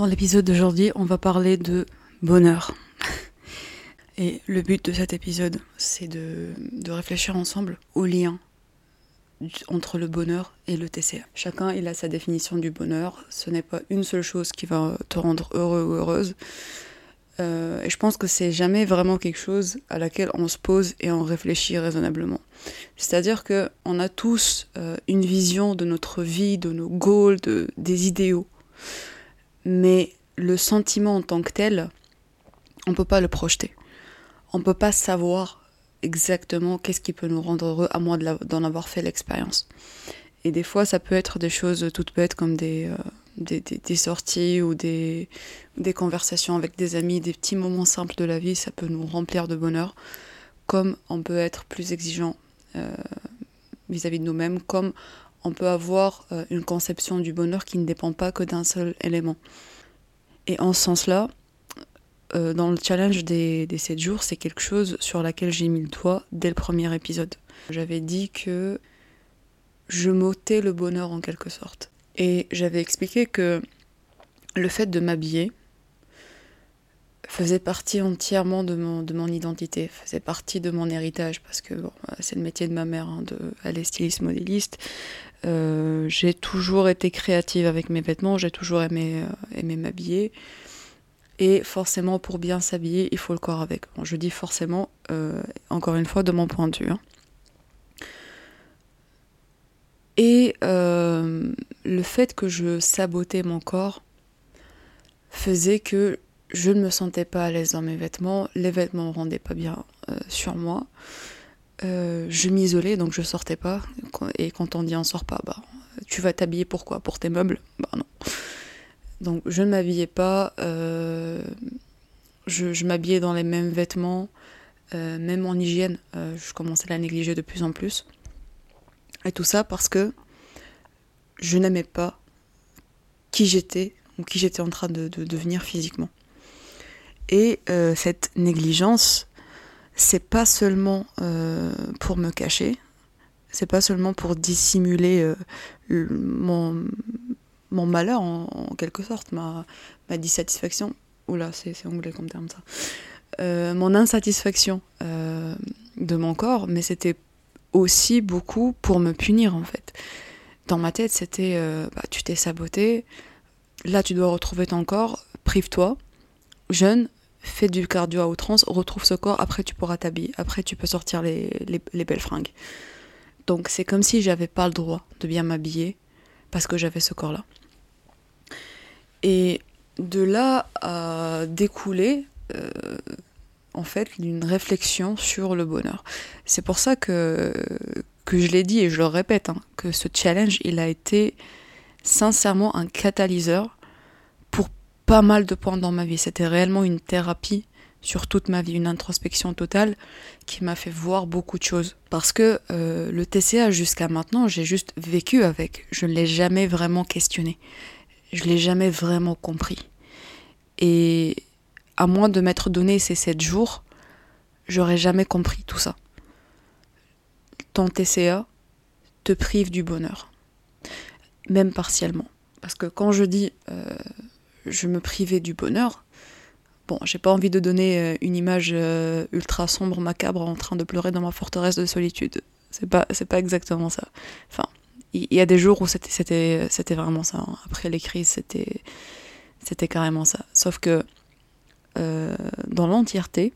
Dans l'épisode d'aujourd'hui, on va parler de bonheur. Et le but de cet épisode, c'est de, de, réfléchir ensemble au lien entre le bonheur et le TCA. Chacun il a sa définition du bonheur. Ce n'est pas une seule chose qui va te rendre heureux ou heureuse. Euh, et je pense que c'est jamais vraiment quelque chose à laquelle on se pose et on réfléchit raisonnablement. C'est-à-dire que on a tous euh, une vision de notre vie, de nos goals, de, des idéaux mais le sentiment en tant que tel, on ne peut pas le projeter. On ne peut pas savoir exactement qu'est-ce qui peut nous rendre heureux à moins d'en avoir fait l'expérience. Et des fois, ça peut être des choses toutes bêtes comme des, euh, des, sorties ou des, des conversations avec des amis, des petits moments simples de la vie, ça peut nous remplir de bonheur, comme on peut être plus exigeant euh, vis-à-vis de nous-mêmes, comme on peut avoir euh, une conception du bonheur qui ne dépend pas que d'un seul élément. Et en ce sens-là, euh, dans le challenge des, des 7 jours, c'est quelque chose sur laquelle j'ai mis le doigt dès le premier épisode. J'avais dit que je m'ôtais le bonheur en quelque sorte. Et j'avais expliqué que le fait de m'habiller faisait partie entièrement de mon, de mon identité, faisait partie de mon héritage, parce que bon, c'est le métier de ma mère, hein, elle est styliste modéliste. Euh, j'ai toujours été créative avec mes vêtements, j'ai toujours aimé, euh, aimé m'habiller. Et forcément, pour bien s'habiller, il faut le corps avec. Je dis forcément, euh, encore une fois, de mon point de vue. Hein. Et le fait que je sabotais mon corps faisait que je ne me sentais pas à l'aise dans mes vêtements, les vêtements ne rendaient pas bien sur moi. Euh, je m'isolais, donc je sortais pas. Et quand on dit on sort pas, bah, tu vas t'habiller pourquoi Pour tes meubles? Bah non. Donc je ne m'habillais pas, euh, je, m'habillais dans les mêmes vêtements, euh, même en hygiène, je commençais à la négliger de plus en plus. Et tout ça parce que je n'aimais pas qui j'étais ou qui j'étais en train de, devenir physiquement. Et cette négligence c'est pas seulement euh, pour me cacher, c'est pas seulement pour dissimuler euh, mon, malheur en, quelque sorte, ma, ma dissatisfaction. Oula, c'est anglais comme terme ça. Euh, mon insatisfaction de mon corps, mais c'était aussi beaucoup pour me punir en fait. Dans ma tête, c'était bah, tu t'es saboté, là tu dois retrouver ton corps, prive-toi, jeune, fais du cardio à outrance, retrouve ce corps, après tu pourras t'habiller, après tu peux sortir les, les, belles fringues. Donc c'est comme si j'avais pas le droit de bien m'habiller parce que j'avais ce corps-là. Et de là à découler euh, en fait une réflexion sur le bonheur. C'est pour ça que, que je l'ai dit et je le répète, hein, que ce challenge il a été sincèrement un catalyseur pas mal de points dans ma vie. C'était réellement une thérapie sur toute ma vie, une introspection totale qui m'a fait voir beaucoup de choses. Parce que euh, le TCA jusqu'à maintenant, j'ai juste vécu avec. Je ne l'ai jamais vraiment questionné. Je ne l'ai jamais vraiment compris. Et à moins de m'être donné ces 7 jours, j'aurais jamais compris tout ça. Ton TCA te prive du bonheur. Même partiellement. Parce que quand je dis euh, je me privais du bonheur. Bon, j'ai pas envie de donner euh, une image euh, ultra sombre, macabre, en train de pleurer dans ma forteresse de solitude. C'est pas, c'est pas exactement ça. Enfin, il y, a des jours où c'était, c'était, c'était vraiment ça. Hein. Après les crises, c'était, c'était carrément ça. Sauf que euh, dans l'entièreté,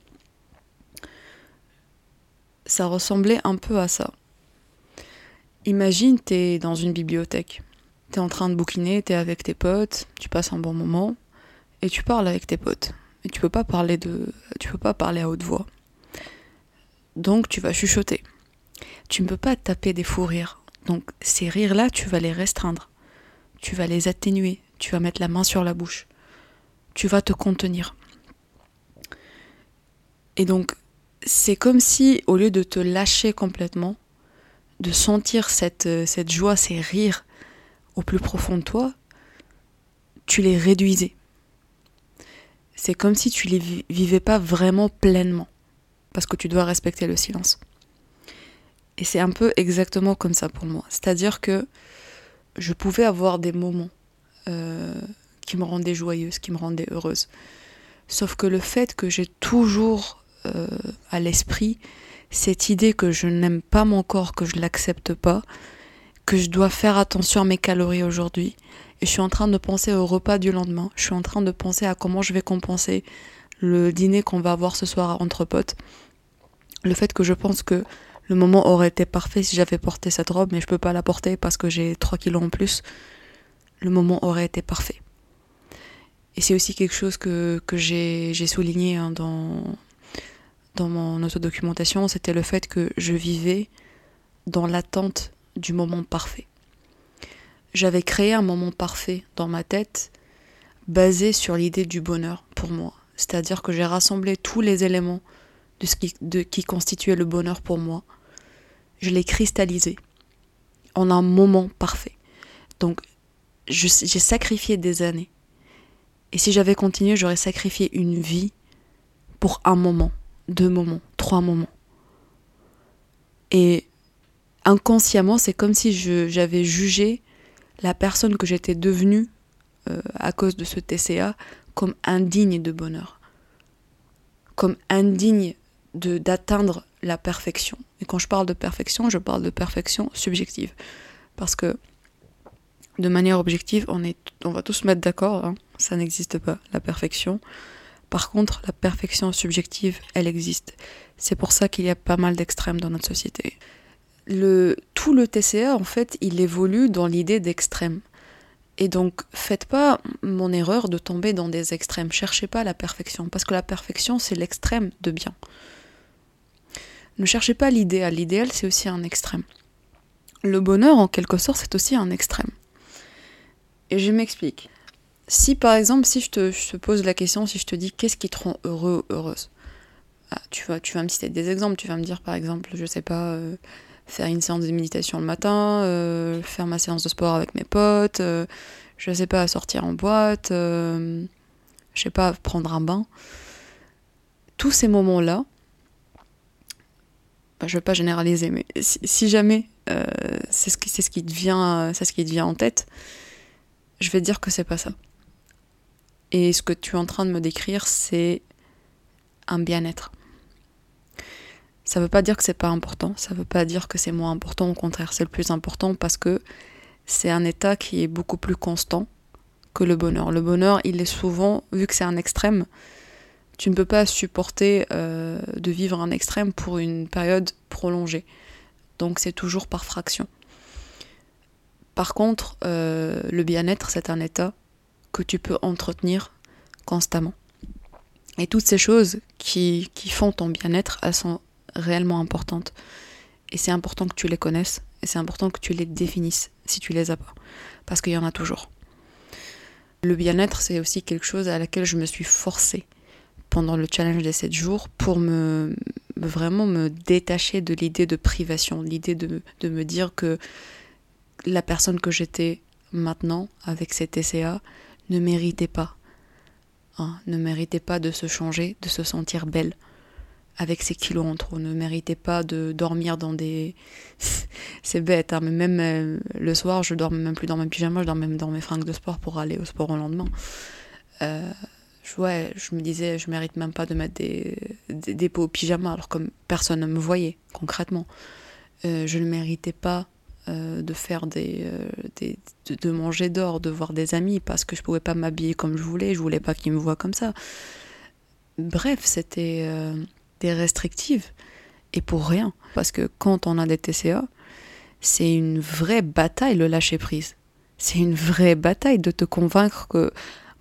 ça ressemblait un peu à ça. Imagine, t'es dans une bibliothèque t'es en train de bouquiner, t'es avec tes potes, tu passes un bon moment, et tu parles avec tes potes. Et tu peux pas parler de. Tu peux pas parler à haute voix. Donc tu vas chuchoter. Tu ne peux pas taper des fous rires. Donc ces rires-là, tu vas les restreindre. Tu vas les atténuer. Tu vas mettre la main sur la bouche. Tu vas te contenir. Et donc, c'est comme si, au lieu de te lâcher complètement, de sentir cette, cette joie, ces rires, au plus profond de toi, tu les réduisais. C'est comme si tu les vivais pas vraiment pleinement, parce que tu dois respecter le silence. Et c'est un peu exactement comme ça pour moi. C'est-à-dire que je pouvais avoir des moments euh, qui me rendait joyeuse, qui me rendait heureuse. Sauf que le fait que j'ai toujours euh, à l'esprit cette idée que je n'aime pas mon corps, que je l'accepte pas, que je dois faire attention à mes calories aujourd'hui, et je suis en train de penser au repas du lendemain, je suis en train de penser à comment je vais compenser le dîner qu'on va avoir ce soir entre potes. Le fait que je pense que le moment aurait été parfait si j'avais porté cette robe, mais je peux pas la porter parce que j'ai 3 kilos en plus. Le moment aurait été parfait. Et c'est aussi quelque chose que, que j'ai souligné hein, dans, dans mon autodocumentation, c'était le fait que je vivais dans l'attente du moment parfait. J'avais créé un moment parfait dans ma tête basé sur l'idée du bonheur pour moi. C'est-à-dire que j'ai rassemblé tous les éléments de ce qui, qui constituait le bonheur pour moi. Je l'ai cristallisé en un moment parfait. Donc j'ai sacrifié des années. Et si j'avais continué, j'aurais sacrifié une vie pour un moment, deux moments, trois moments. Et inconsciemment, c'est comme si j'avais jugé la personne que j'étais devenue euh, à cause de ce TCA comme indigne de bonheur, comme indigne d'atteindre la perfection. Et quand je parle de perfection, je parle de perfection subjective. Parce que de manière objective, on, est, on va tous mettre d'accord, hein, ça n'existe pas, la perfection. Par contre, la perfection subjective, elle existe. C'est pour ça qu'il y a pas mal d'extrêmes dans notre société. Le, tout le TCA, en fait, il évolue dans l'idée d'extrême. Et donc, faites pas mon erreur de tomber dans des extrêmes. Cherchez pas la perfection, parce que la perfection, c'est l'extrême de bien. Ne cherchez pas l'idéal. L'idéal, c'est aussi un extrême. Le bonheur, en quelque sorte, c'est aussi un extrême. Et je m'explique. Si par exemple, si je te, pose la question, si je te dis qu'est-ce qui te rend heureux ou heureuse, ah, tu, vas, tu vas me citer des exemples. Tu vas me dire par exemple, je sais pas, euh, faire une séance de méditation le matin, euh, faire ma séance de sport avec mes potes, euh, je sais pas, sortir en boîte, je sais pas, prendre un bain. Tous ces moments-là, bah, je vais pas généraliser, mais si, jamais c'est ce, qui, ce, te ce qui te vient en tête, je vais dire que c'est pas ça. Et ce que tu es en train de me décrire, c'est un bien-être. Ça ne veut pas dire que c'est pas important, ça ne veut pas dire que c'est moins important, au contraire, c'est le plus important parce que c'est un état qui est beaucoup plus constant que le bonheur. Le bonheur, il est souvent, vu que c'est un extrême, tu ne peux pas supporter euh, de vivre un extrême pour une période prolongée. Donc c'est toujours par fraction. Par contre, euh, le bien-être, c'est un état que tu peux entretenir constamment. Et toutes ces choses qui, qui font ton bien-être, elles sont réellement importantes. Et c'est important que tu les connaisses, et c'est important que tu les définisses si tu les as pas. Parce qu'il y en a toujours. Le bien-être, c'est aussi quelque chose à laquelle je me suis forcée pendant le challenge des 7 jours pour me vraiment me détacher de l'idée de privation, l'idée de, de me dire que la personne que j'étais maintenant avec cet TCA ne méritait pas. Hein, ne méritait pas de se changer, de se sentir belle avec ses kilos en trop, ne méritait pas de dormir dans des... C'est bête, hein, mais même euh, le soir, je dormais même plus dans mes pyjamas, je dormais même dans mes fringues de sport pour aller au sport au lendemain. Euh, ouais, je me disais, je mérite même pas de mettre des, des, peaux au pyjama, alors comme personne ne me voyait, concrètement. Euh, je ne méritais pas de faire des, euh, de, manger d'or, de voir des amis parce que je pouvais pas m'habiller comme je voulais, je voulais pas qu'ils me voient comme ça. Bref, c'était des restrictives et pour rien parce que quand on a des TCA, c'est une vraie bataille le lâcher prise. C'est une vraie bataille de te convaincre que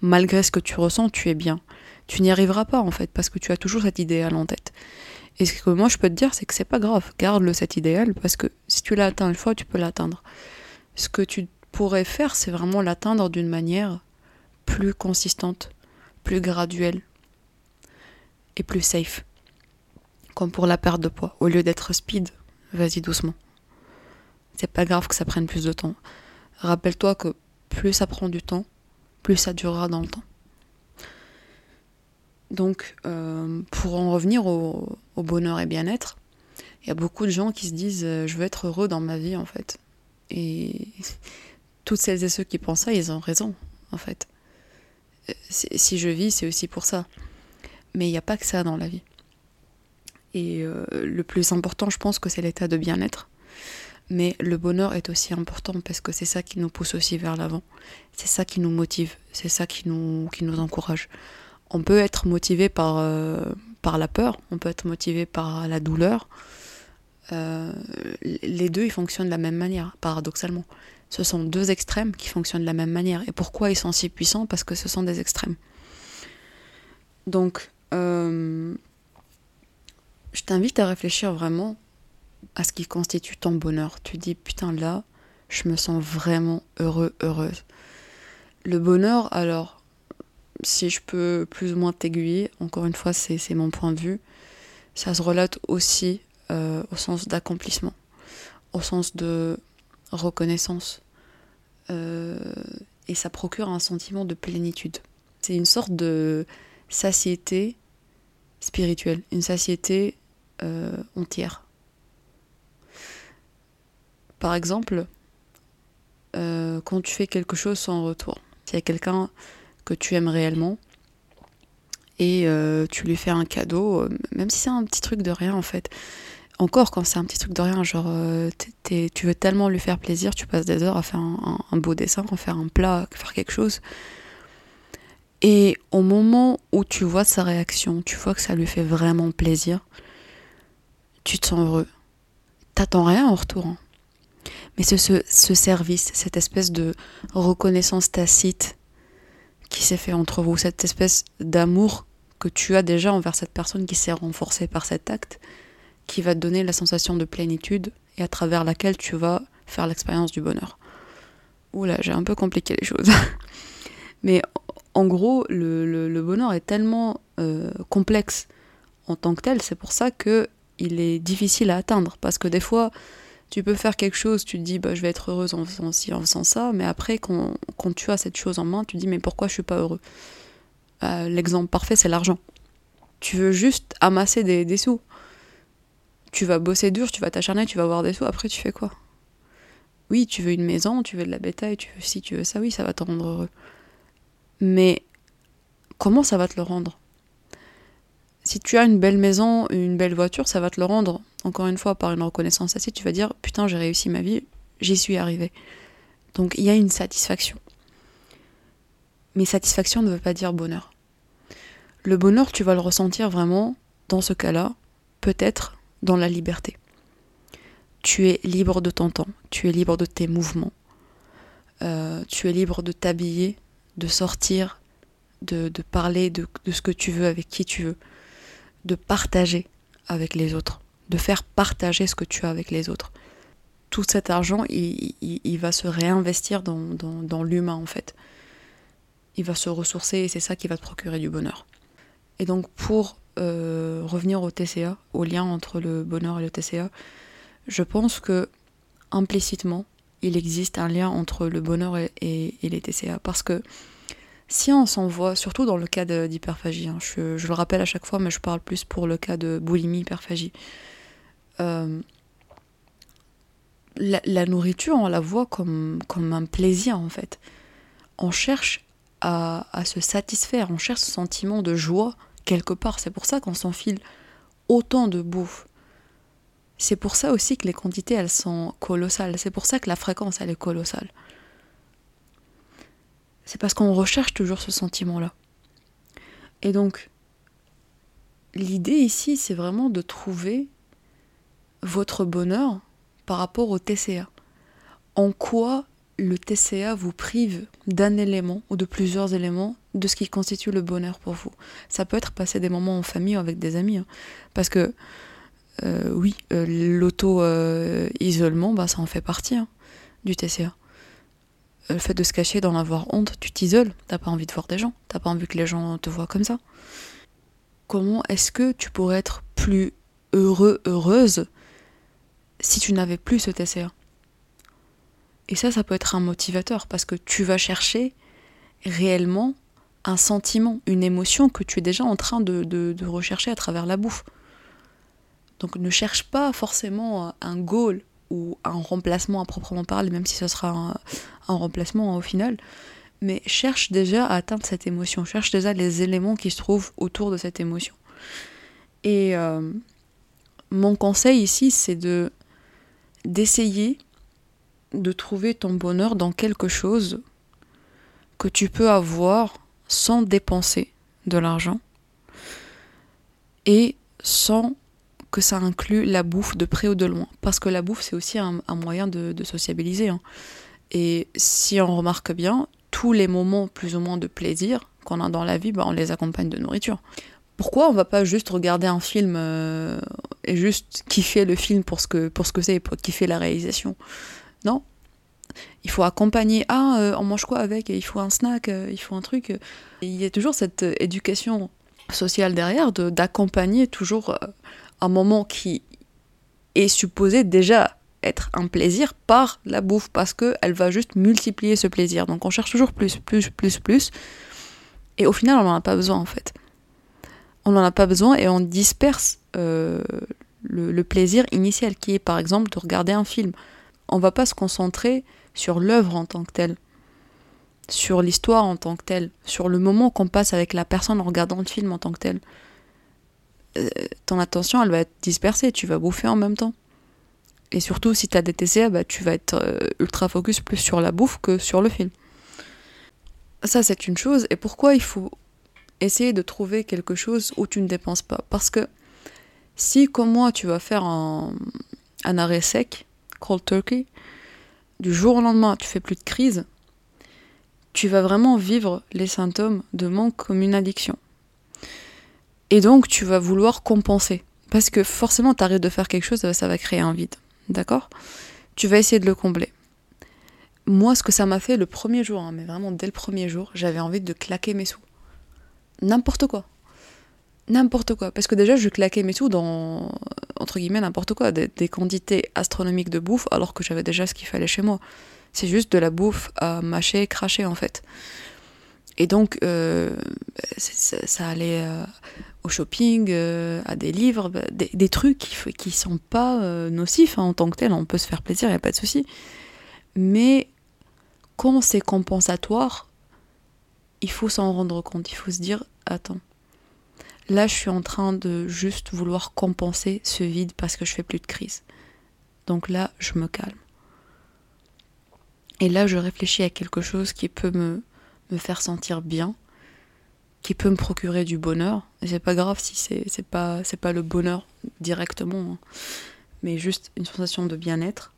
malgré ce que tu ressens, tu es bien. Tu n'y arriveras pas en fait parce que tu as toujours cet idéal en tête. Et ce que moi je peux te dire, c'est que c'est pas grave. Garde-le cet idéal parce que si tu l'atteins une fois, tu peux l'atteindre. Ce que tu pourrais faire, c'est vraiment l'atteindre d'une manière plus consistante, plus graduelle et plus safe. Comme pour la perte de poids. Au lieu d'être speed, vas-y doucement. C'est pas grave que ça prenne plus de temps. Rappelle-toi que plus ça prend du temps, plus ça durera dans le temps. Donc, euh, pour en revenir au, bonheur et bien-être, il y a beaucoup de gens qui se disent euh, je veux être heureux dans ma vie en fait. Et toutes celles et ceux qui pensent ça, ils ont raison en fait. si je vis, c'est aussi pour ça. Mais il n'y a pas que ça dans la vie. Et euh, le plus important, je pense que c'est l'état de bien-être. Mais le bonheur est aussi important parce que c'est ça qui nous pousse aussi vers l'avant. C'est ça qui nous motive. C'est ça qui nous, qui nous encourage. On peut être motivé par, euh, par la peur, on peut être motivé par la douleur. Euh, les deux, ils fonctionnent de la même manière, paradoxalement. Ce sont deux extrêmes qui fonctionnent de la même manière. Et pourquoi ils sont si puissants? Parce que ce sont des extrêmes. Donc, je t'invite à réfléchir vraiment à ce qui constitue ton bonheur. Tu dis, putain, là, je me sens vraiment heureux, heureuse. Le bonheur, alors, si je peux plus ou moins t'aiguiller, encore une fois, c'est mon point de vue, ça se relate aussi euh, au sens d'accomplissement, au sens de reconnaissance. Euh, et ça procure un sentiment de plénitude. C'est une sorte de satiété spirituelle, une satiété euh, entière. Par exemple, euh, quand tu fais quelque chose sans retour, s'il y a quelqu'un que tu aimes réellement et euh, tu lui fais un cadeau, même si c'est un petit truc de rien en fait, encore quand c'est un petit truc de rien, genre tu veux tellement lui faire plaisir, tu passes des heures à faire un, beau dessin, à faire un plat, à faire quelque chose. Et au moment où tu vois sa réaction, tu vois que ça lui fait vraiment plaisir, tu te sens heureux. T'attends rien en retour. Mais c'est ce, ce, service, cette espèce de reconnaissance tacite qui s'est fait entre vous, cette espèce d'amour que tu as déjà envers cette personne qui s'est renforcée par cet acte, qui va te donner la sensation de plénitude et à travers laquelle tu vas faire l'expérience du bonheur. Oula, j'ai un peu compliqué les choses. Mais en gros, le, le, bonheur est tellement euh, complexe en tant que tel, c'est pour ça que il est difficile à atteindre. Parce que des fois, tu peux faire quelque chose, tu te dis bah, je vais être heureuse en faisant ci, en faisant ça, mais après, quand, tu as cette chose en main, tu te dis mais pourquoi je suis pas heureux? Euh, L'exemple parfait, c'est l'argent. Tu veux juste amasser des, des sous. Tu vas bosser dur, tu vas t'acharner, tu vas avoir des sous, après tu fais quoi? Oui, tu veux une maison, tu veux de la bétail, tu veux si tu veux ça, oui, ça va te rendre heureux. Mais comment ça va te le rendre? Si tu as une belle maison, une belle voiture, ça va te le rendre, encore une fois, par une reconnaissance assez, tu vas dire, putain, j'ai réussi ma vie, j'y suis arrivé. Donc il y a une satisfaction. Mais satisfaction ne veut pas dire bonheur. Le bonheur, tu vas le ressentir vraiment, dans ce cas-là, peut-être dans la liberté. Tu es libre de ton temps, tu es libre de tes mouvements, euh, tu es libre de t'habiller de sortir, de, parler de, ce que tu veux avec qui tu veux, de partager avec les autres, de faire partager ce que tu as avec les autres. Tout cet argent, il, va se réinvestir dans, l'humain en fait. Il va se ressourcer et c'est ça qui va te procurer du bonheur. Et donc pour euh, revenir au TCA, au lien entre le bonheur et le TCA, je pense que implicitement, il existe un lien entre le bonheur et, les TCA. Parce que si on s'en voit, surtout dans le cas d'hyperphagie, hein, je, le rappelle à chaque fois, mais je parle plus pour le cas de boulimie, hyperphagie. Euh, la, nourriture, on la voit comme, comme un plaisir en fait. On cherche à, à se satisfaire, on cherche ce sentiment de joie quelque part. C'est pour ça qu'on s'enfile autant de bouffe. C'est pour ça aussi que les quantités, elles sont colossales. C'est pour ça que la fréquence, elle est colossale. C'est parce qu'on recherche toujours ce sentiment-là. Et donc, l'idée ici, c'est vraiment de trouver votre bonheur par rapport au TCA. En quoi le TCA vous prive d'un élément ou de plusieurs éléments de ce qui constitue le bonheur pour vous. Ça peut être passer des moments en famille ou avec des amis. Hein. Parce que euh, oui, euh, l'auto-isolement, bah, ça en fait partie hein, du TCA. Le fait de se cacher, d'en avoir honte, tu t'isoles, t'as pas envie de voir des gens, t'as pas envie que les gens te voient comme ça. Comment est-ce que tu pourrais être plus heureux, heureuse, si tu n'avais plus ce TCA Et ça, ça peut être un motivateur, parce que tu vas chercher réellement un sentiment, une émotion que tu es déjà en train de rechercher à travers la bouffe. Donc ne cherche pas forcément un goal ou un remplacement à proprement parler, même si ce sera un, remplacement au final. mais cherche déjà à atteindre cette émotion, cherche déjà les éléments qui se trouvent autour de cette émotion. Et euh, mon conseil ici, c'est de d'essayer de trouver ton bonheur dans quelque chose que tu peux avoir sans dépenser de l'argent et sans que ça inclue la bouffe de près ou de loin. Parce que la bouffe, c'est aussi un, moyen de, sociabiliser. Hein. Et si on remarque bien, tous les moments plus ou moins de plaisir qu'on a dans la vie, bah, on les accompagne de nourriture. Pourquoi on va pas juste regarder un film euh, et juste kiffer le film pour ce que pour ce que c'est, pour kiffer la réalisation? Non, il faut accompagner. Ah, euh, on mange quoi avec? Il faut un snack, euh, il faut un truc. il y a toujours cette éducation sociale derrière d'accompagner toujours un moment qui est supposé déjà être un plaisir par la bouffe parce qu'elle va juste multiplier ce plaisir. Donc on cherche toujours plus, plus, plus, plus. Et au final, on n'en a pas besoin en fait. On n'en a pas besoin et on disperse euh, le, plaisir initial qui est par exemple de regarder un film. On va pas se concentrer sur l'œuvre en tant que telle, sur l'histoire en tant que telle, sur le moment qu'on passe avec la personne en regardant le film en tant que tel. Euh, ton attention, elle va être dispersée, tu vas bouffer en même temps. Et surtout, si tu as des TCA, bah, tu vas être euh, ultra focus plus sur la bouffe que sur le film. Ça, c'est une chose. Et pourquoi il faut essayer de trouver quelque chose où tu ne dépenses pas? Parce que si, comme moi, tu vas faire un, un arrêt sec, cold turkey, du jour au lendemain, tu fais plus de crise, tu vas vraiment vivre les symptômes de manque comme une addiction. Et donc, tu vas vouloir compenser. Parce que forcément, tu de faire quelque chose, ça va créer un vide. D'accord? Tu vas essayer de le combler. Moi, ce que ça m'a fait le premier jour, hein, mais vraiment dès le premier jour, j'avais envie de claquer mes sous. N'importe quoi. N'importe quoi. Parce que déjà, je claquais mes sous dans, entre guillemets, n'importe quoi. Des, quantités astronomiques de bouffe, alors que j'avais déjà ce qu'il fallait chez moi. C'est juste de la bouffe à mâcher, cracher, en fait. Et donc, euh, ça, allait euh, au shopping, euh, à des livres, bah, des, trucs qui, qui sont pas euh, nocifs hein, en tant que tel, on peut se faire plaisir, il n'y a pas de souci. Mais quand c'est compensatoire, il faut s'en rendre compte, il faut se dire, attends, là je suis en train de juste vouloir compenser ce vide parce que je fais plus de crise. Donc là, je me calme. Et là, je réfléchis à quelque chose qui peut me, me faire sentir bien qui peut me procurer du bonheur. Et c'est pas grave si c'est, c'est pas c'est pas le bonheur directement, hein. mais juste une sensation de bien-être.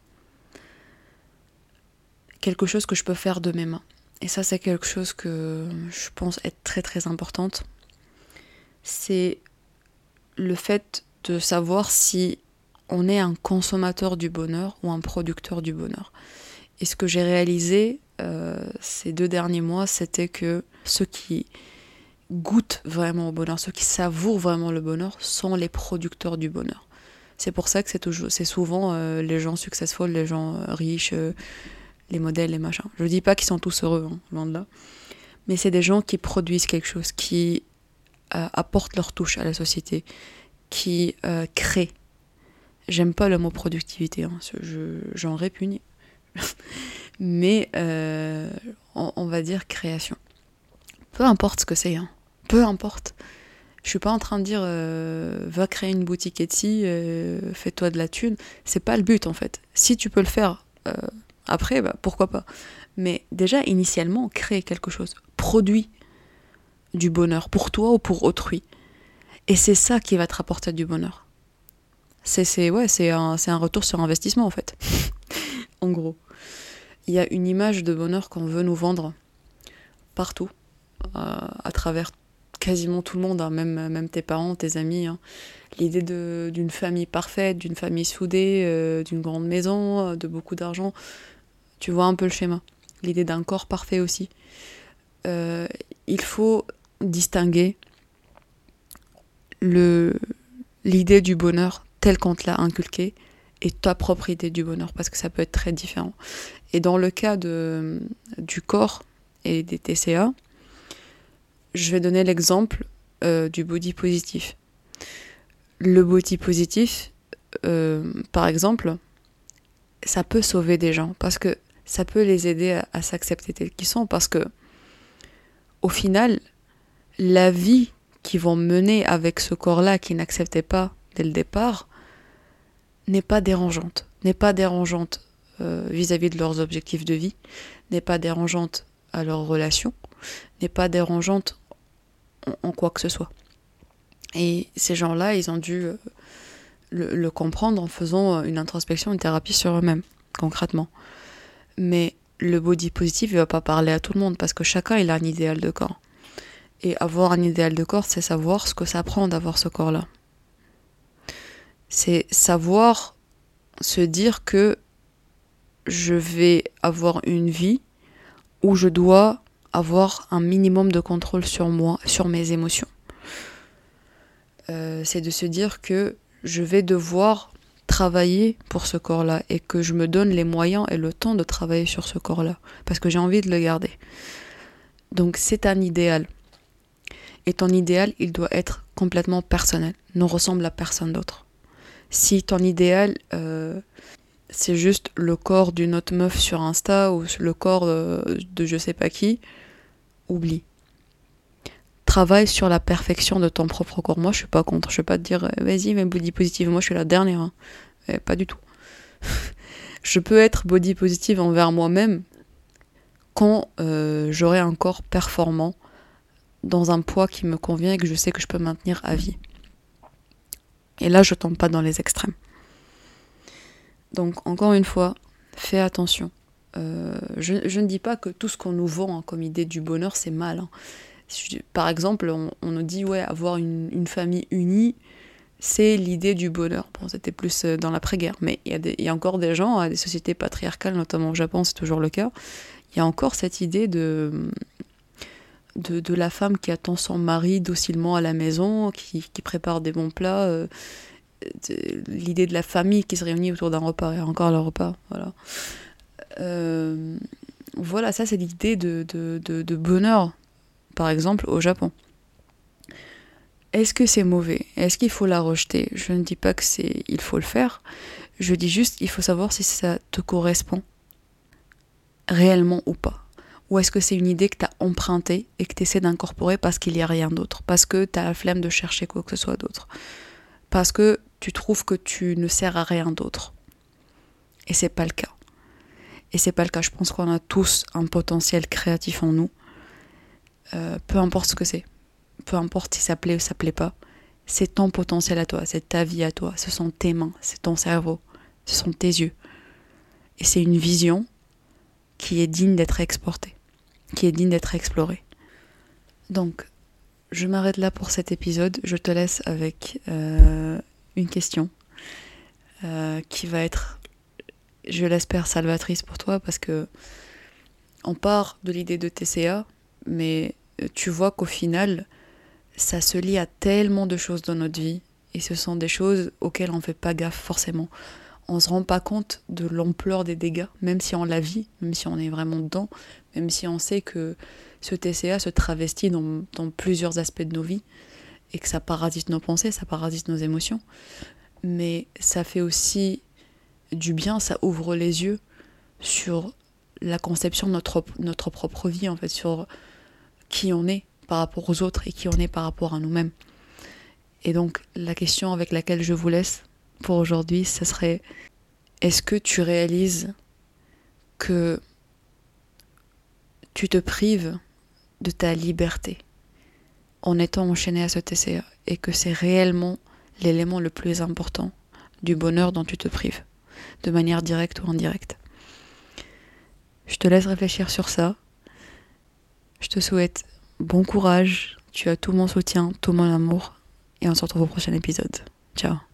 Quelque chose que je peux faire de mes mains. Et ça, c'est quelque chose que je pense être très très importante. C'est le fait de savoir si on est un consommateur du bonheur ou un producteur du bonheur. Et ce que j'ai réalisé euh, ces deux derniers mois, c'était que ceux qui goûtent vraiment au bonheur, ceux qui savourent vraiment le bonheur, sont les producteurs du bonheur. C'est pour ça que c'est toujours, c'est souvent euh, les gens successful, les gens euh, riches, euh, les modèles, les machins. Je dis pas qu'ils sont tous heureux, hein, loin de là, mais c'est des gens qui produisent quelque chose, qui apportent leur touche à la société, qui créent. J'aime pas le mot productivité, hein, j'en répugne, mais on, va dire création. Peu importe ce que c'est, hein peu importe. Je suis pas en train de dire euh, va créer une boutique Etsy, euh, fais-toi de la thune. C'est pas le but en fait. Si tu peux le faire euh, après, bah, pourquoi pas. Mais déjà initialement, crée quelque chose, produit du bonheur pour toi ou pour autrui. Et c'est ça qui va te rapporter du bonheur. C'est ouais, un, un retour sur investissement en fait. en gros, il y a une image de bonheur qu'on veut nous vendre partout, à travers quasiment tout le monde, hein, même, même tes parents, tes amis. Hein. L'idée d'une famille parfaite, d'une famille soudée, euh, d'une grande maison, euh, de beaucoup d'argent, tu vois un peu le schéma. L'idée d'un corps parfait aussi. Euh, il faut distinguer l'idée du bonheur telle qu'on te l'a inculquée et ta propre idée du bonheur, parce que ça peut être très différent. Et dans le cas de, du corps et des TCA, je vais donner l'exemple euh, du body positif. Le body positif, euh, par exemple, ça peut sauver des gens parce que ça peut les aider à, s'accepter tels qu'ils sont parce que au final, la vie qu'ils vont mener avec ce corps-là qui n'acceptait pas dès le départ n'est pas dérangeante, n'est pas dérangeante euh, vis-à-vis de leurs objectifs de vie, n'est pas dérangeante à leurs relations, n'est pas dérangeante en, quoi que ce soit. Et ces gens-là, ils ont dû euh, le, comprendre en faisant une introspection, une thérapie sur eux-mêmes, concrètement. Mais le body positif, il va pas parler à tout le monde parce que chacun il a un idéal de corps. Et avoir un idéal de corps, c'est savoir ce que ça prend d'avoir ce corps-là. C'est savoir se dire que je vais avoir une vie où je dois avoir un minimum de contrôle sur moi, sur mes émotions. Euh, c'est de se dire que je vais devoir travailler pour ce corps-là et que je me donne les moyens et le temps de travailler sur ce corps-là parce que j'ai envie de le garder. Donc c'est un idéal. Et ton idéal, il doit être complètement personnel, ne ressemble à personne d'autre. Si ton idéal, euh, c'est juste le corps d'une autre meuf sur Insta ou le corps de, de je sais pas qui, oublie. Travaille sur la perfection de ton propre corps. Moi, je suis pas contre. Je vais pas te dire, euh, vas-y, mais body positive. Moi, je suis la dernière. Hein. Eh, pas du tout. je peux être body positive envers moi-même quand euh, j'aurai un corps performant dans un poids qui me convient et que je sais que je peux maintenir à vie. Et là, je tombe pas dans les extrêmes. Donc, encore une fois, fais attention. Euh, je, ne dis pas que tout ce qu'on nous vend hein, comme idée du bonheur, c'est mal. Hein. par exemple, on, nous dit, ouais, avoir une, famille unie, c'est l'idée du bonheur. Bon, c'était plus euh, dans l'après-guerre, mais il y, a encore des gens, des sociétés patriarcales, notamment au Japon, c'est toujours le cas, il y a encore cette idée de, de, la femme qui attend son mari docilement à la maison, qui, prépare des bons plats, euh, l'idée de la famille qui se réunit autour d'un repas, et encore le repas, voilà. Euh, voilà, ça c'est l'idée de, bonheur, par exemple, au Japon. Est-ce que c'est mauvais? Est-ce qu'il faut la rejeter? Je ne dis pas que c'est il faut le faire. Je dis juste qu'il faut savoir si ça te correspond réellement ou pas. Ou est-ce que c'est une idée que tu as empruntée et que tu essaies d'incorporer parce qu'il n'y a rien d'autre? Parce que tu as la flemme de chercher quoi que ce soit d'autre? Parce que tu trouves que tu ne sers à rien d'autre Et c'est pas le cas. Et c'est pas le cas. Je pense qu'on a tous un potentiel créatif en nous. Euh, peu importe ce que c'est. Peu importe si ça plaît ou ça plaît pas. C'est ton potentiel à toi, c'est ta vie à toi, ce sont tes mains, c'est ton cerveau, ce sont tes yeux. Et c'est une vision qui est digne d'être exporté, qui est digne d'être exploré. Donc, je m'arrête là pour cet épisode. Je te laisse avec euh, une question euh, qui va être, je l'espère, salvatrice pour toi parce que on part de l'idée de TCA, mais tu vois qu'au final, ça se lie à tellement de choses dans notre vie et ce sont des choses auxquelles on ne fait pas gaffe forcément on se rend pas compte de l'ampleur des dégâts, même si on la vit, même si on est vraiment dedans, même si on sait que ce TCA se travestit dans, plusieurs aspects de nos vies et que ça parasite nos pensées, ça parasite nos émotions. Mais ça fait aussi du bien, ça ouvre les yeux sur la conception de notre, notre propre vie, en fait, sur qui on est par rapport aux autres et qui on est par rapport à nous-mêmes. Et donc la question avec laquelle je vous laisse, pour aujourd'hui, ce serait est-ce que tu réalises que tu te prives de ta liberté en étant enchaîné à ce TCA et que c'est réellement l'élément le plus important du bonheur dont tu te prives, de manière directe ou indirecte. Je te laisse réfléchir sur ça. Je te souhaite bon courage, tu as tout mon soutien, tout mon amour, et on se retrouve au prochain épisode. Ciao